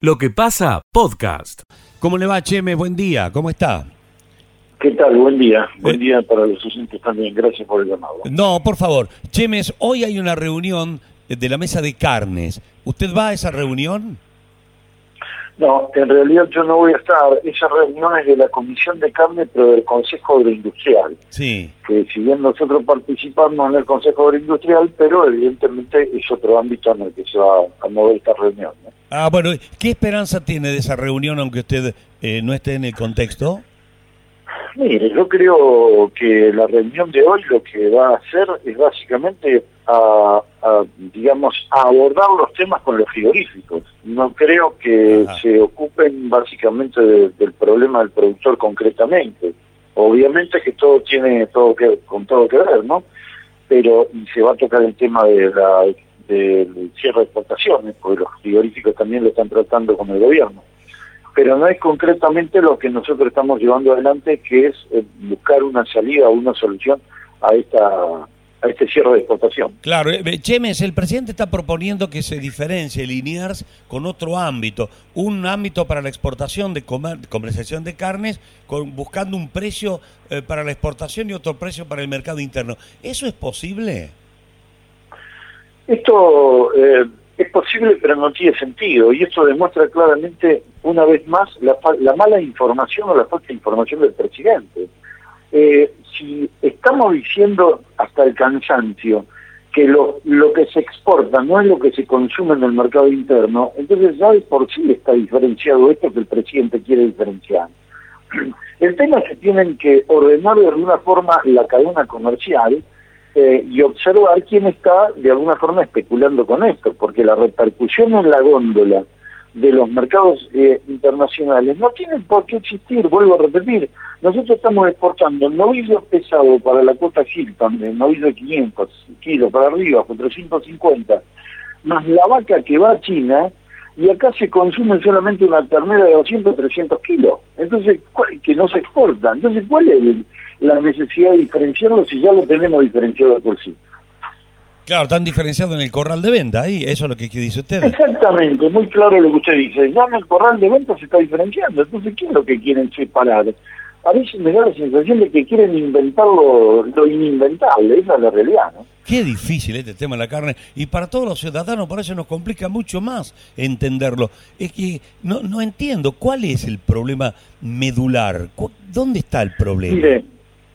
Lo que pasa, podcast. ¿Cómo le va, Cheme? Buen día, ¿cómo está? ¿Qué tal? Buen día. Buen día para los oyentes también. Gracias por el llamado. No, por favor. Chemes, hoy hay una reunión de la mesa de carnes. ¿Usted va a esa reunión? No, en realidad yo no voy a estar. Esa reunión es de la Comisión de Carne, pero del Consejo Agroindustrial. Sí. Que si bien nosotros participamos en el Consejo Agroindustrial, pero evidentemente es otro ámbito en el que se va a mover esta reunión. ¿no? Ah, bueno, ¿qué esperanza tiene de esa reunión aunque usted eh, no esté en el contexto? Mire, yo creo que la reunión de hoy lo que va a hacer es básicamente a, a, digamos, a abordar los temas con los frigoríficos. No creo que Ajá. se ocupen básicamente de- del problema del productor concretamente. Obviamente que todo tiene todo que con todo que ver, ¿no? Pero y se va a tocar el tema de la del cierre de exportaciones, porque los frigoríficos también lo están tratando con el gobierno pero no es concretamente lo que nosotros estamos llevando adelante, que es eh, buscar una salida o una solución a esta a este cierre de exportación. Claro, eh, Chemes, el presidente está proponiendo que se diferencie Liniers con otro ámbito, un ámbito para la exportación de comer- comercialización de carnes, con, buscando un precio eh, para la exportación y otro precio para el mercado interno. ¿Eso es posible? Esto eh, es posible, pero no tiene sentido, y esto demuestra claramente, una vez más, la, la mala información o la falta de información del presidente. Eh, si estamos diciendo hasta el cansancio que lo, lo que se exporta no es lo que se consume en el mercado interno, entonces ya de por sí está diferenciado esto que el presidente quiere diferenciar. El tema es que tienen que ordenar de alguna forma la cadena comercial eh, y observar quién está de alguna forma especulando con esto, porque la repercusión en la góndola de los mercados eh, internacionales no tienen por qué existir, vuelvo a repetir. Nosotros estamos exportando novillo pesado para la cuota Hilton, el novillo de 500 kilos para arriba, 450, más la vaca que va a China, y acá se consume solamente una ternera de 200, 300 kilos, entonces ¿cuál- que no se exporta. Entonces, ¿cuál es el- la necesidad de diferenciarlo si ya lo tenemos diferenciado por sí? Claro, están diferenciados en el corral de venta, ahí, eso es lo que, dice usted. Exactamente, muy claro lo que usted dice. Ya en el corral de ventas se está diferenciando. Entonces, ¿qué es lo que quieren separar? A veces me da la sensación de que quieren inventar lo, lo ininventable. Esa es la realidad, ¿no? Qué difícil este tema de la carne. Y para todos los ciudadanos por eso nos complica mucho más entenderlo. Es que no, no entiendo cuál es el problema medular. ¿Dónde está el problema? Mire,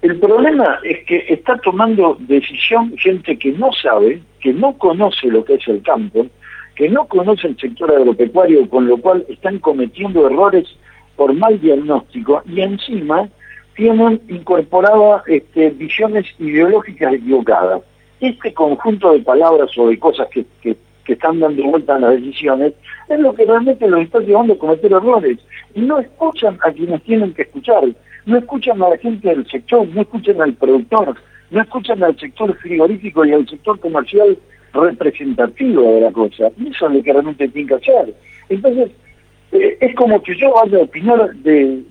el problema es que está tomando decisión gente que no sabe, que no conoce lo que es el campo, que no conoce el sector agropecuario, con lo cual están cometiendo errores por mal diagnóstico y encima tienen incorporadas este, visiones ideológicas equivocadas. Este conjunto de palabras o de cosas que, que- están dando vuelta a las decisiones es lo que realmente los está llevando a cometer errores. Y no escuchan a quienes tienen que escuchar, no escuchan a la gente del sector, no escuchan al productor, no escuchan al sector frigorífico y al sector comercial representativo de la cosa. Eso es lo que realmente tienen que hacer. Entonces, eh, es como que yo vaya a opinar de,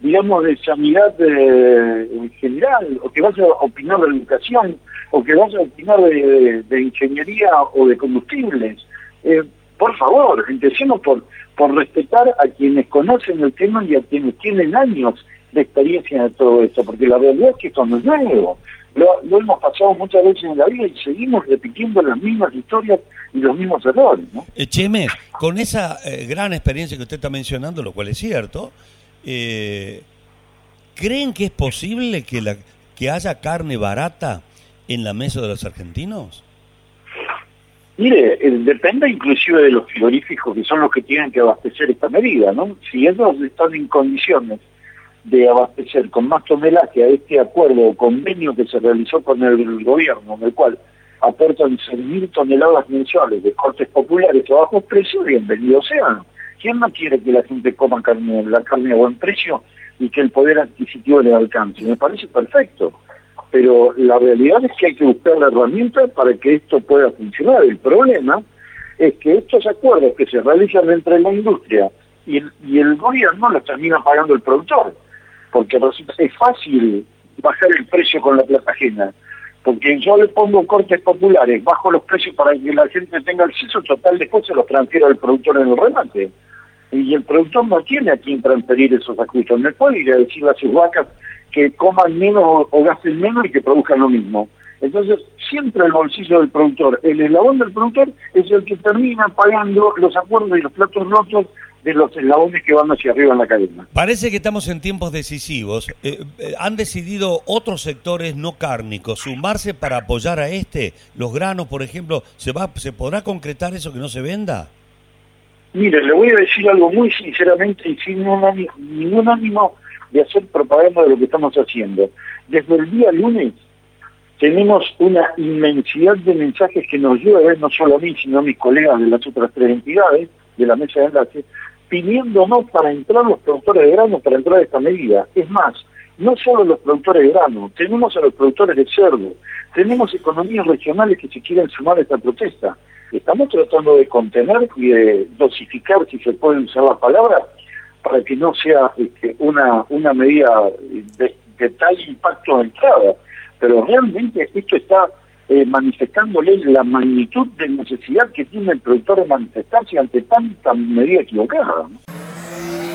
digamos, de sanidad eh, en general, o que vaya a opinar de educación, o que vaya a opinar de ingeniería o de combustibles. Eh, por favor, empecemos por, por respetar a quienes conocen el tema y a quienes tienen años de experiencia de todo esto, porque la realidad es que esto no es nuevo. Lo, lo hemos pasado muchas veces en la vida y seguimos repitiendo las mismas historias y los mismos errores, ¿no? Eh, Chemes, con esa eh, gran experiencia que usted está mencionando, lo cual es cierto, eh, ¿creen que es posible que, la, que haya carne barata en la mesa de los argentinos? Mire, eh, depende inclusive de los frigoríficos que son los que tienen que abastecer esta medida, ¿no? Si ellos están en condiciones de abastecer con más tonelaje a este acuerdo o convenio que se realizó con el gobierno, en el cual aportan 6.000 toneladas mensuales de cortes populares a bajos precios, bienvenidos sean. ¿Quién no quiere que la gente coma carne, la carne a buen precio y que el poder adquisitivo le alcance? Me parece perfecto pero la realidad es que hay que buscar la herramienta para que esto pueda funcionar. El problema es que estos acuerdos que se realizan entre la industria y el, y el gobierno los termina pagando el productor, porque resulta, es fácil bajar el precio con la plata ajena, porque yo le pongo cortes populares, bajo los precios para que la gente tenga acceso, total después se los transfiero al productor en el remate. Y el productor no tiene a quién transferir esos ajustes. No puede ir a decirle a sus vacas que coman menos o, gasten menos y que produzcan lo mismo. Entonces, siempre el bolsillo del productor, el eslabón del productor es el que termina pagando los acuerdos y los platos rotos de los eslabones que van hacia arriba en la cadena. Parece que estamos en tiempos decisivos. Eh, eh, ¿Han decidido otros sectores no cárnicos sumarse para apoyar a este? Los granos, por ejemplo, ¿se, va, ¿se podrá concretar eso que no se venda? Mire, le voy a decir algo muy sinceramente y sin ningún ánimo de hacer propaganda de lo que estamos haciendo. Desde el día lunes tenemos una inmensidad de mensajes que nos lleva no solo a mí, sino a mis colegas de las otras tres entidades de la mesa de enlace, pidiéndonos para entrar los productores de grano, para entrar a esta medida. Es más, no solo los productores de grano, tenemos a los productores de cerdo, tenemos economías regionales que se quieren sumar a esta protesta. Estamos tratando de contener y de dosificar, si se puede usar la palabra, para que no sea este, una, una medida de, de tal impacto de entrada. Pero realmente esto está eh, manifestándole la magnitud de necesidad que tiene el productor de manifestarse ante tanta medida equivocada.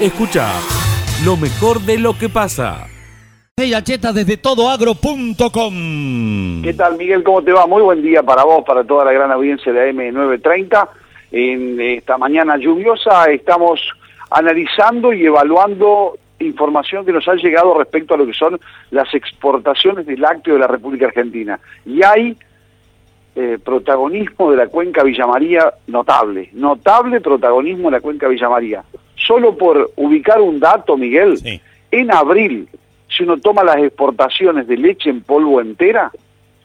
Escucha lo mejor de lo que pasa. Cheta desde todoagro.com. ¿Qué tal, Miguel? ¿Cómo te va? Muy buen día para vos, para toda la gran audiencia de AM930. En esta mañana lluviosa estamos analizando y evaluando información que nos ha llegado respecto a lo que son las exportaciones de lácteo de la República Argentina. Y hay eh, protagonismo de la cuenca Villa María notable, notable protagonismo de la cuenca Villa María. Solo por ubicar un dato, Miguel, en abril, si uno toma las exportaciones de leche en polvo entera,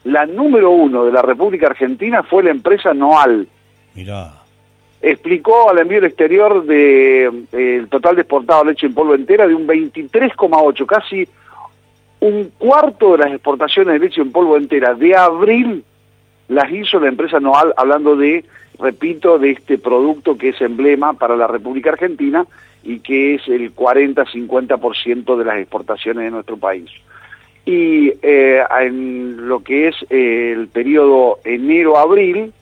la número uno de la República Argentina fue la empresa Noal. Mirá explicó al envío al exterior de eh, total de exportado de leche en polvo entera de un 23,8, casi un cuarto de las exportaciones de leche en polvo entera de abril las hizo la empresa Noal, hablando de, repito, de este producto que es emblema para la República Argentina y que es el 40-50% de las exportaciones de nuestro país. Y eh, en lo que es el periodo enero-abril,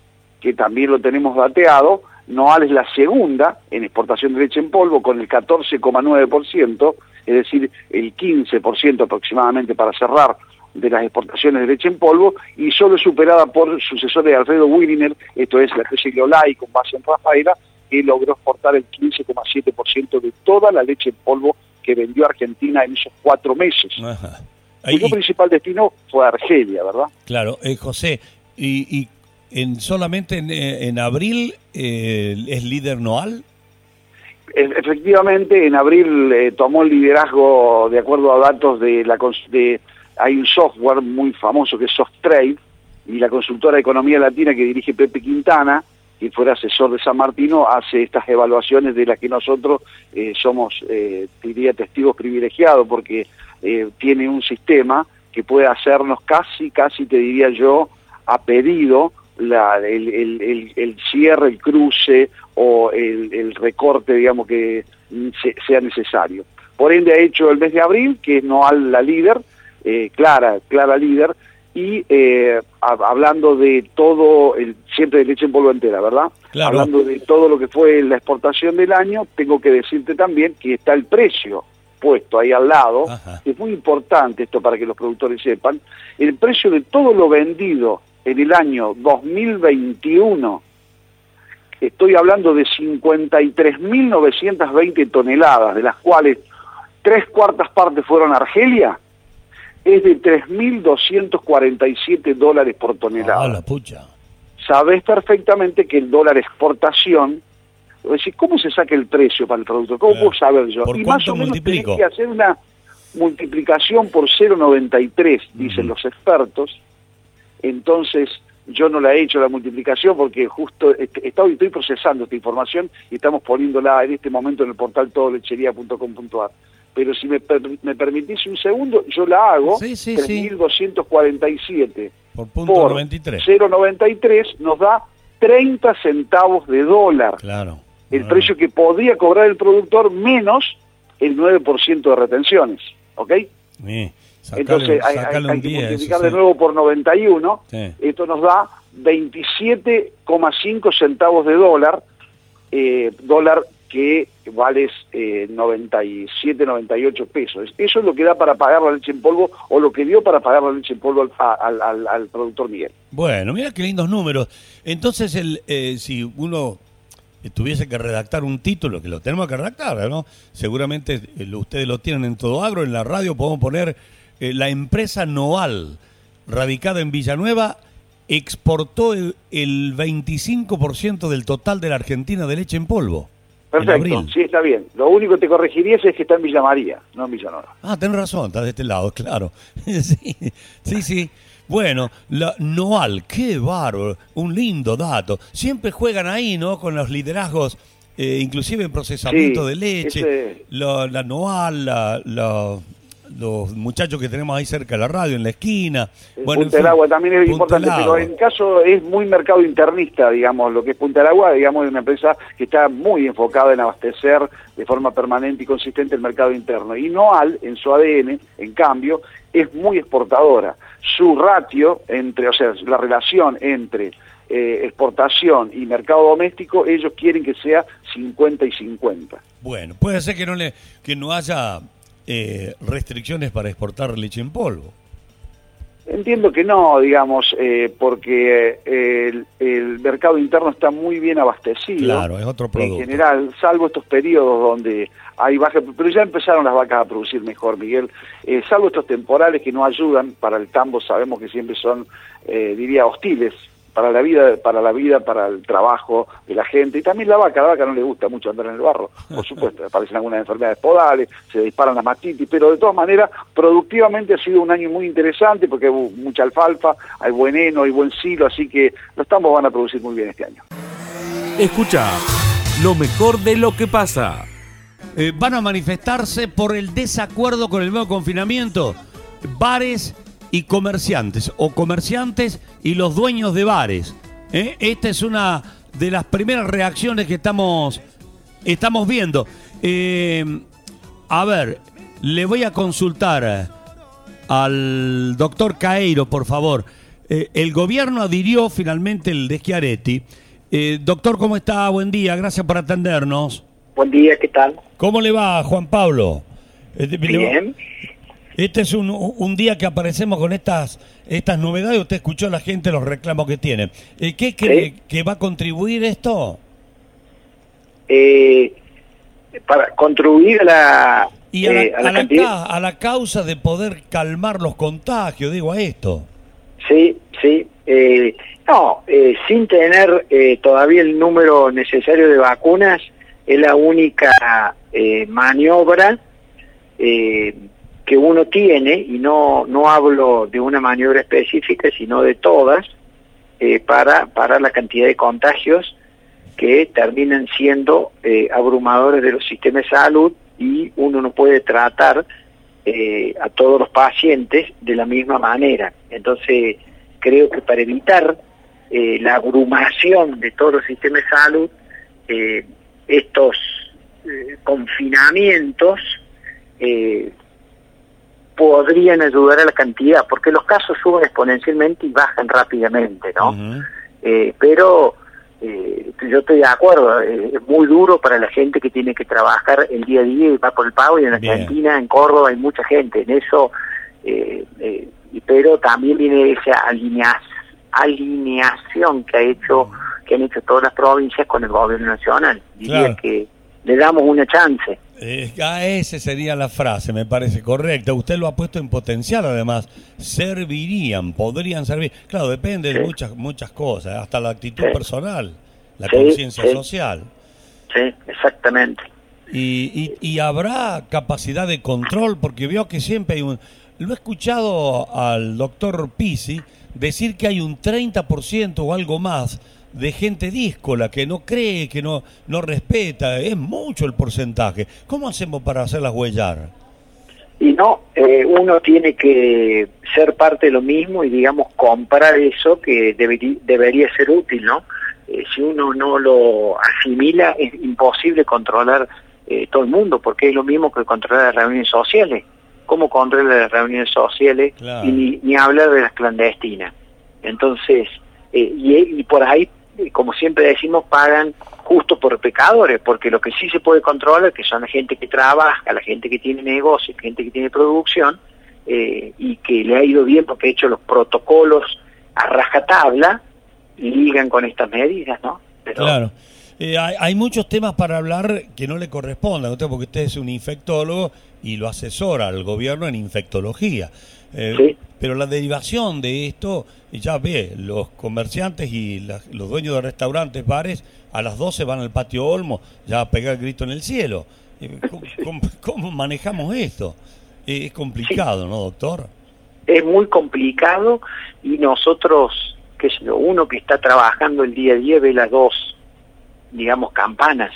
que también lo tenemos dateado, Noal es la segunda en exportación de leche en polvo con el 14,9%, es decir, el 15% aproximadamente para cerrar de las exportaciones de leche en polvo y solo superada por sucesores de Alfredo Williner, esto es la especie Leolai con base en Rafaela, que logró exportar el 15,7% de toda la leche en polvo que vendió Argentina en esos cuatro meses. Su principal destino fue Argelia, ¿verdad? Claro, eh, José, y, y en solamente en, eh, abril eh, es líder Noal. Efectivamente, en abril eh, tomó el liderazgo de acuerdo a datos de la de hay un software muy famoso que es SoftTrade y la consultora de economía latina que dirige Pepe Quintana, que fuera asesor de San Martino, hace estas evaluaciones de las que nosotros somos, diría, testigos privilegiados porque tiene un sistema que puede hacernos casi, casi te diría yo, a pedido la, el, el, cierre, el cruce o el, recorte, digamos, que sea necesario. Por ende ha hecho el mes de abril, que es no la líder, eh, clara, clara líder, y eh, hablando de todo, el, siempre de leche en polvo entera, ¿verdad? Hablando de todo lo que fue la exportación del año, tengo que decirte también que está el precio puesto ahí al lado, es muy importante esto para que los productores sepan, el precio de todo lo vendido en el año 2021, estoy hablando de 53.920 toneladas, de las cuales tres cuartas partes fueron a Argelia, es de 3.247 dólares por tonelada. Ah, la pucha. Sabes perfectamente que el dólar exportación, decir, ¿cómo se saca el precio para el producto? ¿Cómo puedo saber yo? y más o menos tienes que hacer una multiplicación por 0,93, dicen los expertos, entonces yo no la he hecho la multiplicación porque justo estoy, estoy procesando esta información y estamos poniéndola en este momento en el portal todolechería.com.ar. Pero si me, me permitís un segundo, yo la hago, sí, sí, 3.247 por punto 93. 0.93 nos da 30 centavos de dólar. Claro. El precio que podría cobrar el productor menos el 9% de retenciones. ¿Ok? Sí. Sacale- Entonces hay, que 10, multiplicar de nuevo por 91. Sí. Esto nos da 27,5 centavos de dólar, eh, dólar que vale eh, 97, 98 pesos. Eso es lo que da para pagar la leche en polvo o lo que dio para pagar la leche en polvo al, al- al- al productor Miguel. Bueno, mira qué lindos números. Entonces, el, eh, si uno tuviese que redactar un título, que lo tenemos que redactar, ¿no? Seguramente eh, ustedes lo tienen en todo agro, en la radio podemos poner eh, la empresa Noal, radicada en Villanueva, exportó el, el 25% del total de la Argentina de leche en polvo. Perfecto, sí, está bien. Lo único que te corregiría es que está en Villa María, no en Villanueva. Ah, tenés razón, está de este lado, claro. sí, sí, sí. Bueno, la Noal, qué bárbaro, un lindo dato. Siempre juegan ahí, ¿no? Con los liderazgos, eh, inclusive en procesamiento Sí, de leche. ese- La, la Noal, la- la- los muchachos que tenemos ahí cerca de la radio, en la esquina. Eh, Bueno, en Punta del Agua también es Punta importante, pero en caso es muy mercado internista, digamos, lo que es Punta del Agua, digamos, es una empresa que está muy enfocada en abastecer de forma permanente y consistente el mercado interno. Y Noal, en su ADN, en cambio, es muy exportadora. Su ratio entre, o sea, la relación entre eh, exportación y mercado doméstico, ellos quieren que sea 50 y 50. Bueno, puede ser que no, le, que no haya eh, restricciones para exportar leche en polvo. Entiendo que no, digamos, eh, porque eh, el, el mercado interno está muy bien abastecido. Claro, es otro producto. En general, salvo estos periodos donde hay baja, pero ya empezaron las vacas a producir mejor, Miguel. Eh, salvo estos temporales que no ayudan para el tambo, sabemos que siempre son, eh, diría, hostiles para la vida, para la vida, para el trabajo de la gente y también la vaca. A la vaca no le gusta mucho andar en el barro, por supuesto. Aparecen algunas enfermedades podales, se disparan las mastitis, pero de todas maneras, productivamente ha sido un año muy interesante porque hay mucha alfalfa, hay buen heno, hay buen silo, así que los tambos van a producir muy bien este año. Escucha lo mejor de lo que pasa. Eh, van a manifestarse por el desacuerdo con el nuevo confinamiento. Bares y comerciantes, o comerciantes y los dueños de bares. ¿eh? Esta es una de las primeras reacciones que estamos, estamos viendo. Eh, a ver, le voy a consultar al doctor Caeiro, por favor. Eh, el gobierno adhirió finalmente el de Schiaretti. Eh, doctor, ¿cómo está? Buen día, gracias por atendernos. Buen día, ¿qué tal? ¿Cómo le va, Juan Pablo? Bien. Este es un, un día que aparecemos con estas, estas novedades. Usted escuchó a la gente los reclamos que tiene. Eh, ¿Qué cree Sí. que va a contribuir esto? Eh, para contribuir a la, Y a la, eh, a la a la cantidad- ca- a la causa de poder calmar los contagios, digo a esto. Sí, sí. eh, no, eh, sin tener eh, todavía el número necesario de vacunas, es la única eh, maniobra eh, que uno tiene, y no, no hablo de una maniobra específica, sino de todas, eh, para, para la cantidad de contagios que terminan siendo eh, abrumadores de los sistemas de salud y uno no puede tratar eh, a todos los pacientes de la misma manera. Entonces, creo que para evitar eh, la abrumación de todos los sistemas de salud, estos confinamientos podrían ayudar a la cantidad, porque los casos suben exponencialmente y bajan rápidamente, ¿no? Eh, pero eh, yo estoy de acuerdo, eh, es muy duro para la gente que tiene que trabajar el día a día y va por el pago y en. Argentina, en Córdoba hay mucha gente en eso, eh, eh, pero también viene esa alinea- alineación que ha hecho que han hecho todas las provincias con el gobierno nacional. Diría Claro. que le damos una chance. Eh, ah, esa sería la frase, me parece correcta. Usted lo ha puesto en potencial, además. Servirían, podrían servir. Claro, depende de muchas muchas cosas, hasta la actitud Sí. personal, la Sí, conciencia social. Sí, exactamente. Y, y- y habrá capacidad de control, porque veo que siempre hay un... Lo he escuchado al doctor Pisi decir que hay un 30% o algo más de gente díscola que no cree, que no, no respeta. Es mucho el porcentaje. ¿Cómo hacemos para hacerlas huellar? Y no, eh, uno tiene que ser parte de lo mismo y, digamos, comprar eso que deberí- debería ser útil, ¿no? Eh, si uno no lo asimila, es imposible controlar eh, todo el mundo, porque es lo mismo que controlar las reuniones sociales. cómo controla las reuniones sociales Claro. y ni, ni hablar de las clandestinas. Entonces, eh, y, y por ahí, como siempre decimos, pagan justo por pecadores, porque lo que sí se puede controlar, que son la gente que trabaja, la gente que tiene negocio, gente que tiene producción, eh, y que le ha ido bien porque ha hecho los protocolos a rajatabla, ligan con estas medidas, ¿no? Claro. Eh, hay, muchos temas para hablar que no le usted, porque usted es un infectólogo y lo asesora al gobierno en infectología. Eh, Sí. Pero la derivación de esto, ya ve, los comerciantes y la- los dueños de restaurantes, bares, a las 12 van al patio Olmo ya a pegar el grito en el cielo. Eh, ¿Cómo, cómo- cómo manejamos esto? Eh, es complicado, ¿no, doctor? es muy complicado y nosotros, que es uno que está trabajando el día a día, ve las dos, digamos, campanas.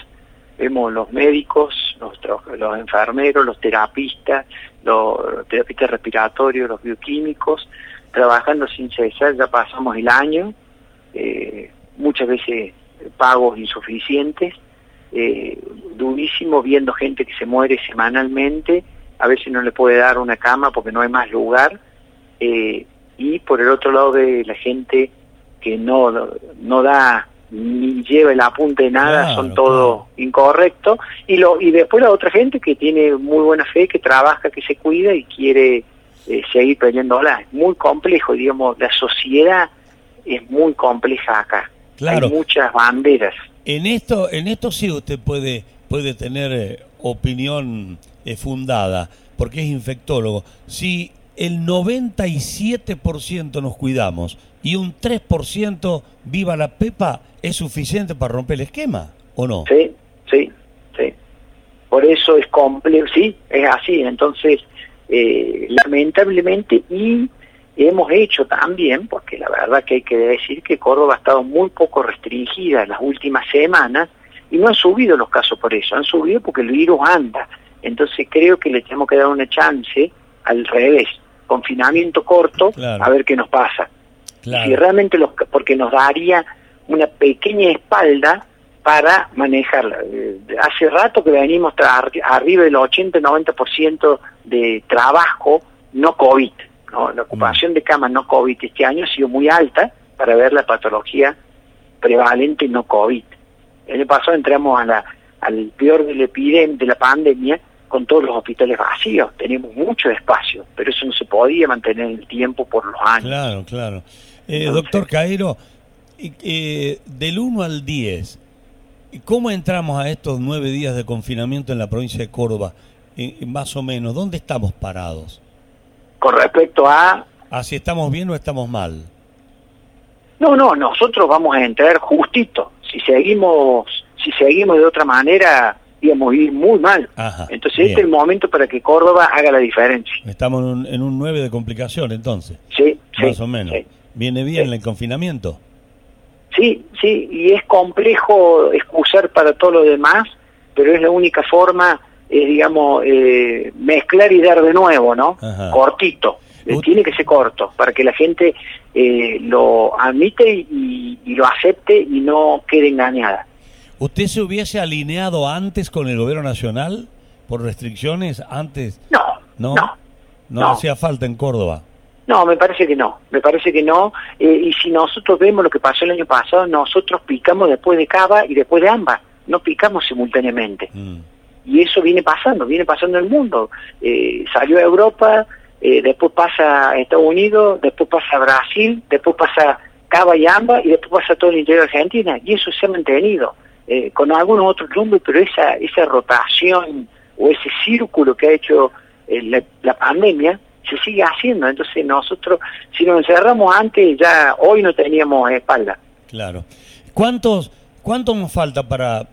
Vemos los médicos, los, tra- los enfermeros, los terapistas, los terapistas respiratorios, los bioquímicos, trabajando sin cesar, ya pasamos el año, eh, muchas veces pagos insuficientes, eh, durísimo viendo gente que se muere semanalmente, a veces no le puede dar una cama porque no hay más lugar, eh, y por el otro lado de la gente que no, no da ni lleva el apunte de nada, Claro, son todo incorrectos, y, lo, y después la otra gente que tiene muy buena fe, que trabaja, que se cuida y quiere eh, seguir peleándola. Es muy complejo, digamos, la sociedad es muy compleja acá. Claro. Hay muchas banderas. En esto, en esto sí usted puede, puede tener eh, opinión eh, fundada, porque es infectólogo. Si el 97% nos cuidamos y un 3% viva la pepa, ¿es suficiente para romper el esquema o no? Sí, sí, sí. Por eso es complejo, sí, es así. Entonces, eh, lamentablemente, y hemos hecho también, porque la verdad que hay que decir que Córdoba ha estado muy poco restringida en las últimas semanas y no han subido los casos por eso, han subido porque el virus anda. Entonces creo que le tenemos que dar una chance al revés, confinamiento corto, Claro. a ver qué nos pasa. Claro. Si realmente los, porque nos daría una pequeña espalda para manejarla. Eh, Hace rato que venimos arriba del 80-90% de trabajo no COVID. ¿no? La ocupación de camas no COVID este año ha sido muy alta para ver la patología prevalente no COVID. El año pasado entramos a la, al peor de la epidemia, de la pandemia, con todos los hospitales vacíos. Tenemos mucho espacio, pero eso no se podía mantener en el tiempo por los años. Claro, claro. Eh, Entonces- doctor Caero, eh, del 1 al 10, ¿cómo entramos a estos nueve días de confinamiento en la provincia de Córdoba? Eh, más o menos, ¿dónde estamos parados? Con respecto a ¿Ah, si estamos bien o estamos mal? No, no, nosotros vamos a entrar justito. Si seguimos, si seguimos de otra manera, íbamos a ir muy mal. Ajá, Entonces bien. este es el momento para que Córdoba haga la diferencia. Estamos en un, en un 9 de complicación, entonces, Sí, sí, más o menos. Sí, ¿Viene bien Sí. el confinamiento? Sí, sí, y es complejo excusar para todo lo demás, pero es la única forma, es digamos, eh, mezclar y dar de nuevo, ¿no? Ajá. Cortito. Eh, Tiene que ser corto para que la gente eh, lo admite y, y lo acepte y no quede engañada. ¿Usted se hubiese alineado antes con el gobierno nacional por restricciones? Antes No, no, no, no, no. hacía falta en Córdoba. No, me parece que no, me parece que no. Eh, y si nosotros vemos lo que pasó el año pasado, nosotros picamos después de Cava y después de ambas, no picamos simultáneamente. Mm. Y eso viene pasando, viene pasando en el mundo. Eh, salió a Europa, eh, después pasa a Estados Unidos, después pasa a Brasil, después pasa Cava y Amba y después pasa todo el interior de Argentina. Y eso se ha mantenido, eh, con algunos otros rumbos, pero esa, esa rotación o ese círculo que ha hecho eh, la, la pandemia se sigue haciendo. Entonces nosotros, si nos encerramos antes, ya hoy no teníamos espalda. Claro. ¿Cuántos, ¿Cuánto nos falta para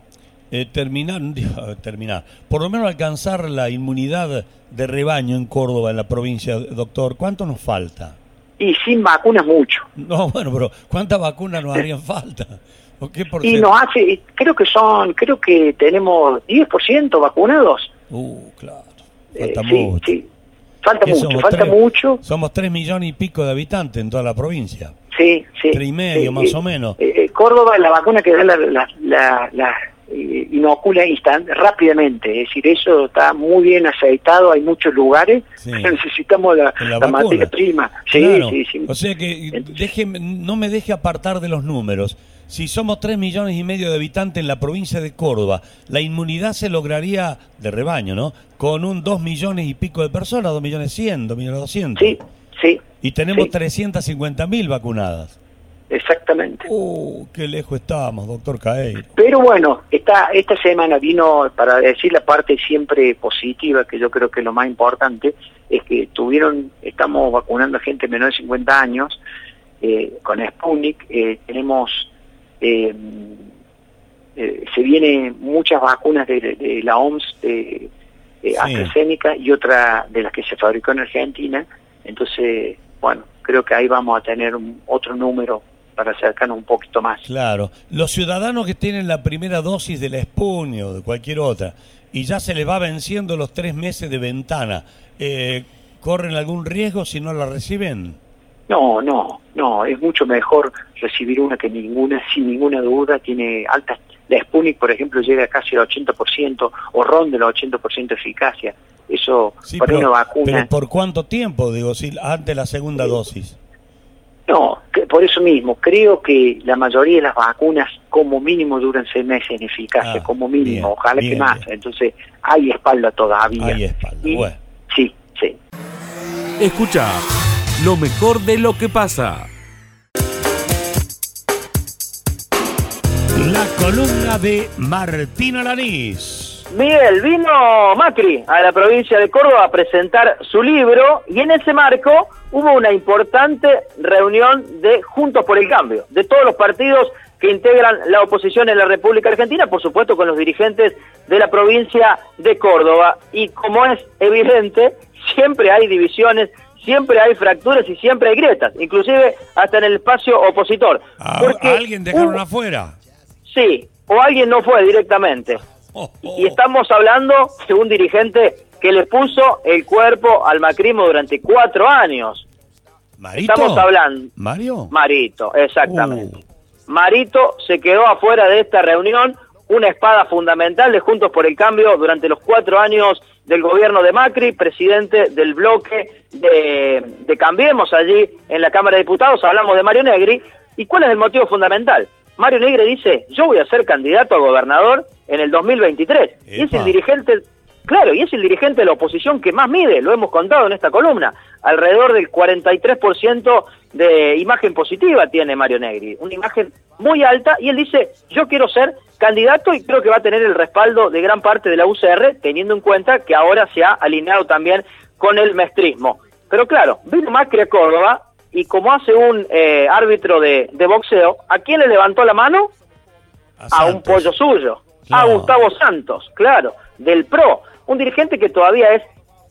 eh, terminar, digo, terminar, por lo menos alcanzar la inmunidad de rebaño en Córdoba, en la provincia, doctor? ¿Cuánto nos falta? Y sin vacunas mucho. No, bueno, pero ¿cuántas vacunas nos harían falta? ¿O qué Y nos hace, creo que son, creo que tenemos 10% vacunados. Uh, claro. Eh, Falta sí, mucho. sí. Falta ¿Qué mucho, somos, falta tres- mucho. Somos tres millones y pico de habitantes en toda la provincia. Sí, sí. Tres y medio, Sí, más eh, o menos. eh, eh, Córdoba, la vacuna que da la, la, la, la- eh, inocula instant rápidamente. Es decir, eso está muy bien aceitado, hay muchos lugares, Sí. necesitamos la, la materia prima. Sí, Claro. sí, sí. O sea que déjeme- no me deje apartar de los números. Si somos 3 millones y medio de habitantes en la provincia de Córdoba, la inmunidad se lograría de rebaño, ¿no? Con un 2 millones y pico de personas, 2 millones 100, 2 millones 200. Sí, sí, Y tenemos sí. 350 mil vacunadas. exactamente. Uh, qué lejos estamos, doctor Caeiro. Pero bueno, esta, esta semana vino, para decir la parte siempre positiva, que yo creo que es lo más importante, es que tuvieron, estamos vacunando a gente menor de 50 años eh, con Sputnik, eh, tenemos, eh, eh, se vienen muchas vacunas de, de la OMS, de, de Sí. AstraZeneca y otra de las que se fabricó en Argentina, entonces, bueno, creo que ahí vamos a tener un- otro número para acercarnos un poquito más. Claro, los ciudadanos que tienen la primera dosis de la Sputnik o de cualquier otra y ya se les va venciendo los tres meses de ventana, eh, ¿corren algún riesgo si no la reciben? No, no, no, es mucho mejor recibir una que ninguna, sin ninguna duda, tiene altas... La Sputnik, por ejemplo, llega casi al 80% o ronda el 80% de eficacia. Eso Sí, para pero, una vacuna... pero ¿por cuánto tiempo? Digo, si antes de la segunda dosis. No, que- por eso mismo, creo que la mayoría de las vacunas como mínimo duran seis meses en eficacia, Ah, como mínimo, bien, ojalá bien, que más. bien. Entonces, hay espalda todavía. Hay espalda, Y- bueno. Sí, sí. Escucha lo mejor de lo que pasa. La columna de Martín Alanís. Miguel, vino Macri a la provincia de Córdoba a presentar su libro y en ese marco hubo una importante reunión de Juntos por el Cambio, de todos los partidos que integran la oposición en la República Argentina, por supuesto con los dirigentes de la provincia de Córdoba. Y como es evidente, siempre hay divisiones, siempre hay fracturas y siempre hay grietas, inclusive hasta en el espacio opositor. ¿A, Porque a alguien dejaron hubo- afuera? Sí, o alguien no fue directamente. Oh, oh. Y estamos hablando de un dirigente que le puso el cuerpo al macrismo durante cuatro años. ¿Marito? Estamos hablando. ¿Mario? Marito, exactamente. Uh. Marito se quedó afuera de esta reunión, una espada fundamental de Juntos por el Cambio durante los cuatro años del gobierno de Macri, presidente del bloque de, de Cambiemos allí en la Cámara de Diputados, hablamos de Mario Negri. ¿Y cuál es el motivo fundamental? Mario Negri dice, yo voy a ser candidato a gobernador en el 2023. Y es el dirigente, claro, y es el dirigente de la oposición que más mide, lo hemos contado en esta columna. Alrededor del 43% de imagen positiva tiene Mario Negri, una imagen muy alta, y él dice, yo quiero ser candidato y creo que va a tener el respaldo de gran parte de la UCR, teniendo en cuenta que ahora se ha alineado también con el mestrismo. Pero claro, vino Macri a Córdoba y como hace un eh, árbitro de, de boxeo, ¿a quién le levantó la mano? a un pollo suyo, a. Gustavo Santos, claro, del PRO, un dirigente que todavía es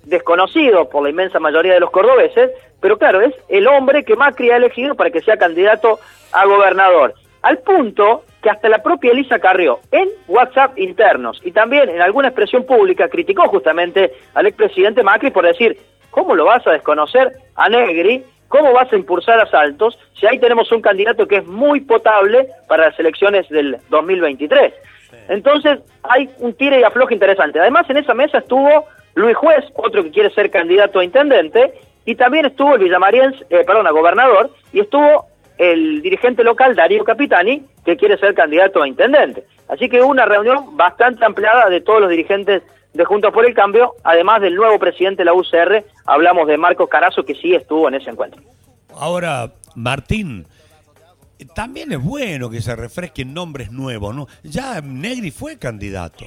desconocido por la inmensa mayoría de los cordobeses, pero claro, es el hombre que Macri ha elegido para que sea candidato a gobernador. Al punto que hasta la propia Elisa Carrió, en WhatsApp internos y también en alguna expresión pública, criticó justamente al expresidente Macri por decir, ¿cómo lo vas a desconocer a Negri? ¿Cómo vas a impulsar asaltos si ahí tenemos un candidato que es muy potable para las elecciones del 2023? Entonces hay un tire y afloje interesante. Además en esa mesa estuvo Luis Juez, otro que quiere ser candidato a intendente, y también estuvo el villamariense, eh, perdón, a gobernador, y estuvo el dirigente local Darío Capitani, que quiere ser candidato a intendente. Así que una reunión bastante ampliada de todos los dirigentes de Juntos por el Cambio, además del nuevo presidente de la UCR, hablamos de Marcos Carazo, que sí estuvo en ese encuentro. Ahora, Martín, también es bueno que se refresquen nombres nuevos, ¿no? Ya Negri fue candidato.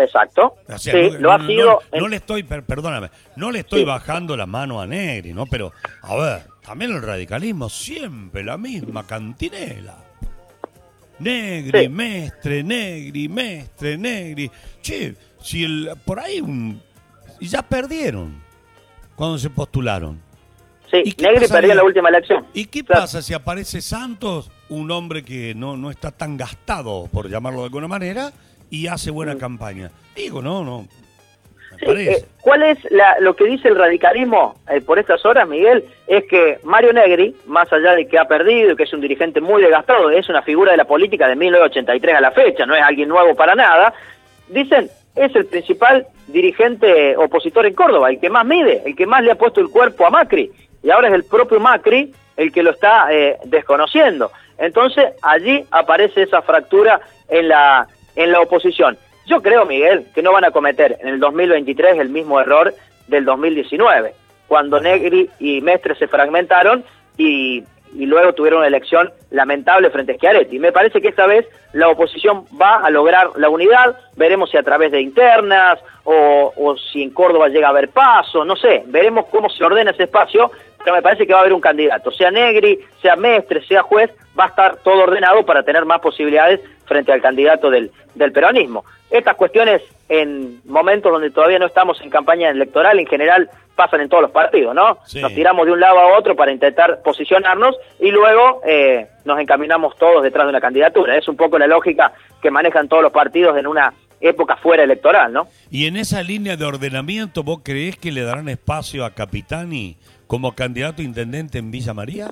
Exacto. O sea, sí, no, lo ha sido. no- en- no le estoy, per- perdóname, no le estoy Sí. bajando la mano a Negri, ¿no? Pero, a ver, también el radicalismo siempre la misma cantinela. Negri, Sí. mestre, negri, mestre, negri. Che, si el, por ahí un, ya perdieron cuando se postularon. sí, ¿y qué Negri perdió la última elección. ¿Y qué Claro. pasa si aparece Santos, un hombre que no, no está tan gastado, por llamarlo de alguna manera, y hace buena Mm. campaña? Digo, no, no. Sí, eh, ¿Cuál es la- lo que dice el radicalismo eh, por estas horas, Miguel? Es que Mario Negri, más allá de que ha perdido, que es un dirigente muy desgastado, es una figura de la política de 1983 a la fecha, no es alguien nuevo para nada, dicen, es el principal dirigente opositor en Córdoba, el que más mide, el que más le ha puesto el cuerpo a Macri, y ahora es el propio Macri el que lo está eh, desconociendo. Entonces, allí aparece esa fractura en la, en la oposición. Yo creo, Miguel, que no van a cometer en el 2023 el mismo error del 2019, cuando Negri y Mestre se fragmentaron y, y luego tuvieron una elección lamentable frente a Schiaretti. Me parece que esta vez la oposición va a lograr la unidad, veremos si a través de internas o, o si en Córdoba llega a haber paso, no sé, veremos cómo se ordena ese espacio, pero me parece que va a haber un candidato, sea Negri, sea Mestre, sea juez, va a estar todo ordenado para tener más posibilidades frente al candidato del, del peronismo. Estas cuestiones en momentos donde todavía no estamos en campaña electoral, en general pasan en todos los partidos, ¿no? Sí. Nos tiramos de un lado a otro para intentar posicionarnos y luego eh, nos encaminamos todos detrás de una candidatura. Es un poco la lógica que manejan todos los partidos en una época fuera electoral, ¿no? Y en esa línea de ordenamiento, ¿vos creés que le darán espacio a Capitani como candidato a intendente en Villa María?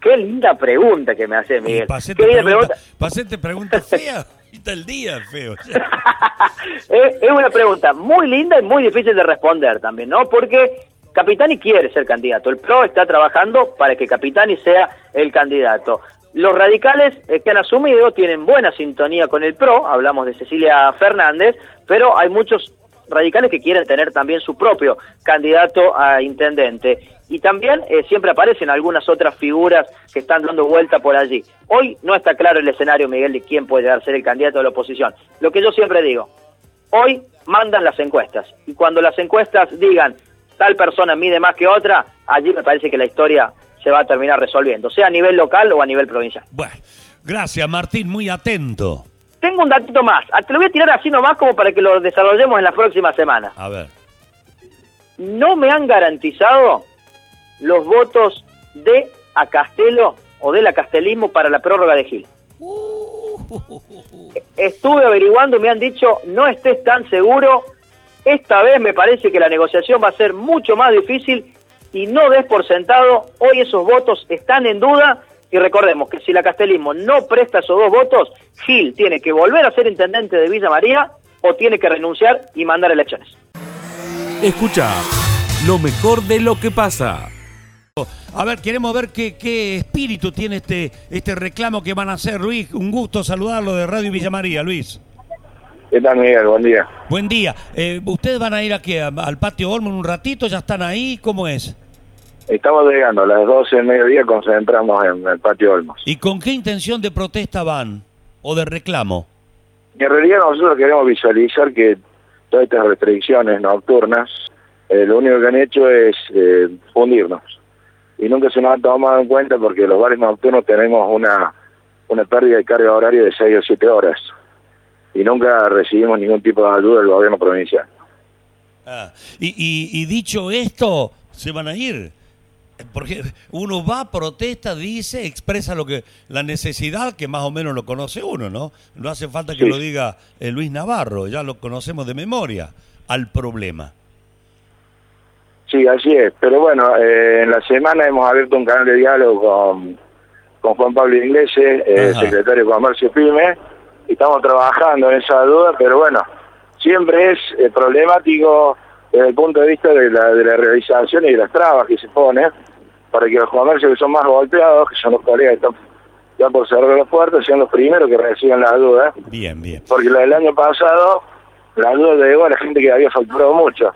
Qué linda pregunta que me hace Miguel. pasete Qué pregunta, pregunta. pregunta fea. Está el día feo. es, es una pregunta muy linda y muy difícil de responder también, ¿no? Porque Capitani quiere ser candidato. El PRO está trabajando para que Capitani sea el candidato. Los radicales eh, que han asumido tienen buena sintonía con el PRO, hablamos de Cecilia Fernández, pero hay muchos radicales que quieren tener también su propio candidato a intendente. Y también eh, siempre aparecen algunas otras figuras que están dando vuelta por allí. Hoy no está claro el escenario, Miguel, de quién puede ser el candidato de la oposición. Lo que yo siempre digo, hoy mandan las encuestas. Y cuando las encuestas digan tal persona mide más que otra, allí me parece que la historia se va a terminar resolviendo, sea a nivel local o a nivel provincial. Bueno, gracias Martín, muy atento. Tengo un datito más, Ah, te lo voy a tirar así nomás como para que lo desarrollemos en la próxima semana. A ver. No me han garantizado los votos de a Castelo o del acastelismo para la prórroga de Gil. Estuve averiguando y me han dicho, no estés tan seguro, esta vez me parece que la negociación va a ser mucho más difícil y no des por sentado, hoy esos votos están en duda y recordemos que si el acastelismo no presta esos dos votos, Gil tiene que volver a ser intendente de Villa María o tiene que renunciar y mandar elecciones. Escucha lo mejor de lo que pasa. A ver, queremos ver qué, qué espíritu tiene este, este reclamo que van a hacer, Luis. Un gusto saludarlo de Radio Villa María, Luis. ¿Qué tal, Miguel? Buen día. Buen día. Eh, ¿Ustedes van a ir aquí a- al patio Olmo en un ratito? ¿Ya están ahí? ¿Cómo es? Estamos llegando, a las 12 del mediodía concentramos en el patio Olmos. ¿Y con qué intención de protesta van? ¿O de reclamo? En realidad nosotros queremos visualizar que todas estas restricciones nocturnas, eh, lo único que han hecho es eh, fundirnos. Y nunca se nos ha tomado en cuenta porque los bares nocturnos tenemos una, una pérdida de carga horaria de 6 o 7 horas. Y nunca recibimos ningún tipo de ayuda del gobierno provincial. Ah, y, y- y dicho esto, se van a ir. Porque uno va, protesta, dice, expresa lo que la necesidad que más o menos lo conoce uno, ¿no? No hace falta que Sí. lo diga eh, Luis Navarro, ya lo conocemos de memoria, al problema. Sí, así es. Pero bueno, eh, en la semana hemos abierto un canal de diálogo con, con Juan Pablo Iglesias, eh, secretario de Comercio PYME, y estamos trabajando en esa duda, pero bueno, siempre es eh, problemático desde el punto de vista de la, de la realización y de las trabas que se ponen para que los comercios que son más golpeados, que son los colegas que están ya por cerrar las puertas, sean los primeros que reciban la duda, Bien, bien. porque la del año pasado, la duda llegó a la gente que había facturado mucho,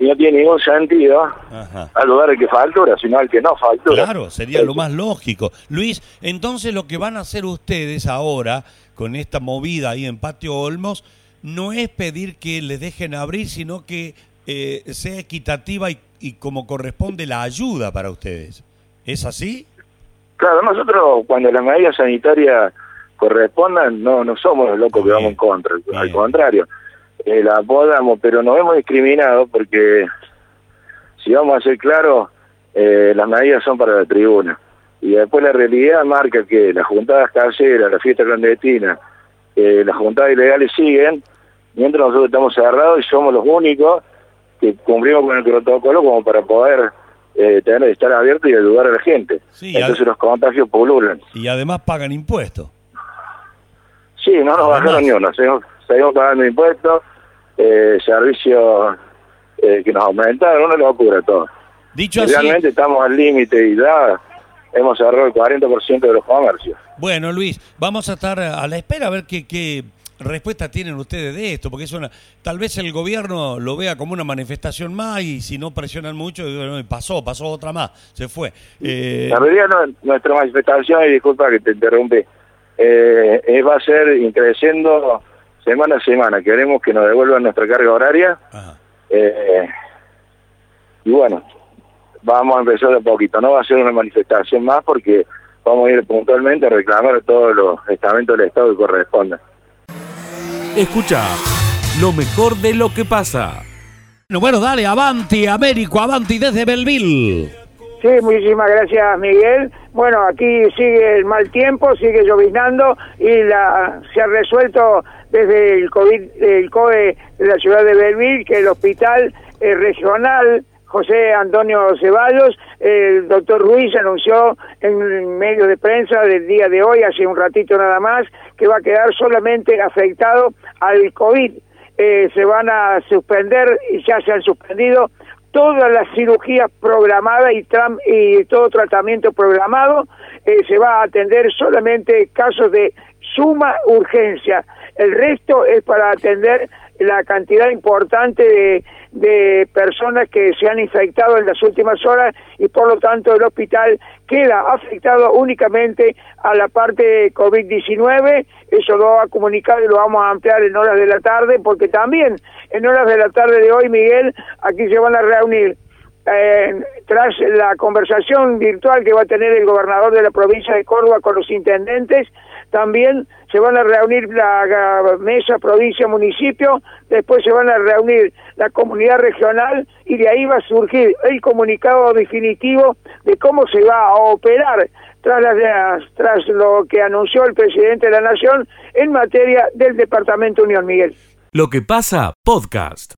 y no tiene ningún sentido Ajá. al lugar al que factura, sino al que no factura. Claro, sería lo más lógico. Luis, entonces lo que van a hacer ustedes ahora con esta movida ahí en Patio Olmos no es pedir que les dejen abrir, sino que eh, sea equitativa y, y como corresponde la ayuda para ustedes. ¿Es así? Claro, nosotros cuando las medidas sanitarias correspondan, no, no somos los locos que vamos en contra, al contrario, eh, la podamos, pero nos hemos discriminado porque, si vamos a ser claros, eh, las medidas son para la tribuna. Y después la realidad marca que las juntadas caseras, las fiestas clandestinas, eh, las juntadas ilegales siguen, mientras nosotros estamos cerrados y somos los únicos que cumplimos con el protocolo como para poder eh, tener estar abiertos y ayudar a la gente. Sí, Entonces ad- los contagios pululan. Y además pagan impuestos. Sí, no nos Además. bajaron ni uno, seguimos, seguimos pagando impuestos, eh, servicios eh, que nos aumentaron, una locura todo. Dicho así, Realmente estamos al límite y ya hemos cerrado el 40% de los comercios. bueno Luis, vamos a estar a la espera a ver qué, qué respuesta tienen ustedes de esto, porque es una, tal vez el gobierno lo vea como una manifestación más y si no presionan mucho, pasó, pasó otra más, se fue. Eh, La realidad no, nuestra manifestación, y disculpa que te interrumpe, eh, va a ser increciendo semana a semana. Queremos que nos devuelvan nuestra carga horaria ajá. eh, y bueno, vamos a empezar de poquito. No va a ser una manifestación más porque vamos a ir puntualmente a reclamar a todos los estamentos del Estado que correspondan. Escucha lo mejor de lo que pasa. Bueno, bueno, dale, avanti, Américo, avanti desde Belville. Sí, muchísimas gracias Miguel. Bueno, aquí sigue el mal tiempo, sigue lloviznando y la, se ha resuelto desde el COVID, el COE de la ciudad de Belville que el hospital eh, regional José Antonio Ceballos, el doctor Ruiz anunció en medios de prensa del día de hoy, hace un ratito nada más, que va a quedar solamente afectado al COVID. Eh, se van a suspender y ya se han suspendido todas las cirugías programadas y, tram- y todo tratamiento programado, eh, se va a atender solamente casos de suma urgencia. El resto es para atender la cantidad importante de, de personas que se han infectado en las últimas horas y por lo tanto el hospital queda afectado únicamente a la parte COVID-19. Eso lo ha comunicado y lo vamos a ampliar en horas de la tarde porque también en horas de la tarde de hoy, Miguel, aquí se van a reunir eh, tras la conversación virtual que va a tener el gobernador de la provincia de Córdoba con los intendentes, también se van a reunir la, mesa provincia-municipio, después se van a reunir la comunidad regional y de ahí va a surgir el comunicado definitivo de cómo se va a operar tras, las- tras lo que anunció el presidente de la Nación en materia del Departamento Unión Miguel. Lo que pasa, podcast.